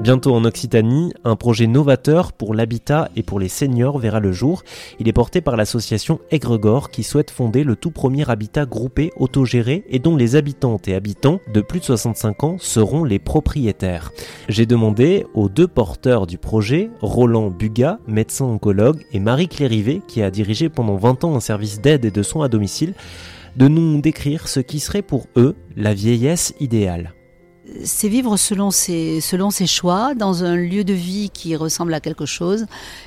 Bientôt en Occitanie, un projet novateur pour l'habitat et pour les seniors verra le jour. Il est porté par l'association Aigregor qui souhaite fonder le tout premier habitat groupé autogéré et dont les habitantes et habitants de plus de 65 ans seront les propriétaires. J'ai demandé aux deux porteurs du projet, Roland Buga, médecin oncologue, et Marie Clérivet, qui a dirigé pendant 20 ans un service d'aide et de soins à domicile, de nous décrire ce qui serait pour eux la vieillesse idéale c'est vivre selon ses, selon ses choix, dans un lieu de vie qui ressemble à quelque chose,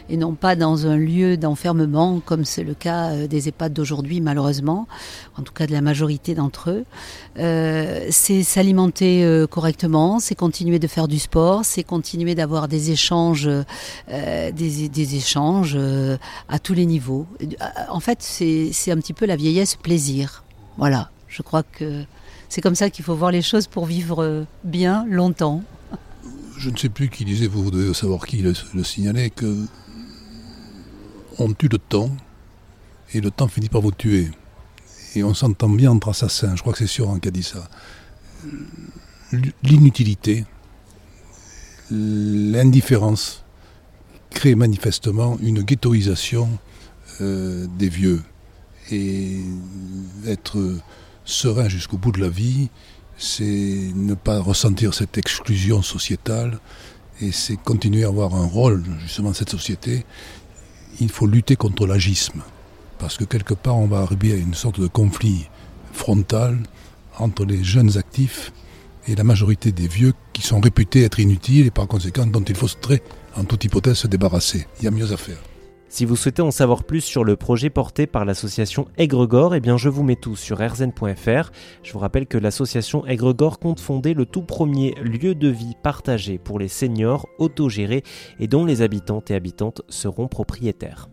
et non pas dans un lieu d'enfermement, comme c'est le cas euh, des EHPAD d'aujourd'hui, malheureusement, en tout cas de la majorité d'entre eux. Euh, c'est s'alimenter euh, correctement, c'est continuer de faire du sport, c'est continuer d'avoir des échanges, des, des, échanges à tous les niveaux. En fait, c'est un petit peu la vieillesse plaisir. Voilà, je crois que c'est comme ça qu'il faut voir les choses pour vivre bien longtemps. Je ne sais plus qui disait, vous devez savoir qui le, signalait, que on tue le temps et le temps finit par vous tuer. Et on s'entend bien entre assassins, je crois que c'est sûr qui a dit ça. L'inutilité, l'indifférence crée manifestement une ghettoisation euh, des vieux. Et être serein jusqu'au bout de la vie, c'est ne pas ressentir cette exclusion sociétale et c'est continuer à avoir un rôle justement dans cette société. Il faut lutter contre l'agisme parce que quelque part on va arriver à une sorte de conflit frontal entre les jeunes actifs et la majorité des vieux qui sont réputés être inutiles et par conséquent dont il faut très, en toute hypothèse, se débarrasser. Il y a mieux à faire. Si vous souhaitez en savoir plus sur le projet porté par l'association Aigregor, eh bien je vous mets tout sur rzn.fr. Je vous rappelle que l'association Aigregor compte fonder le tout premier lieu de vie partagé pour les seniors autogérés et dont les habitantes et habitantes seront propriétaires.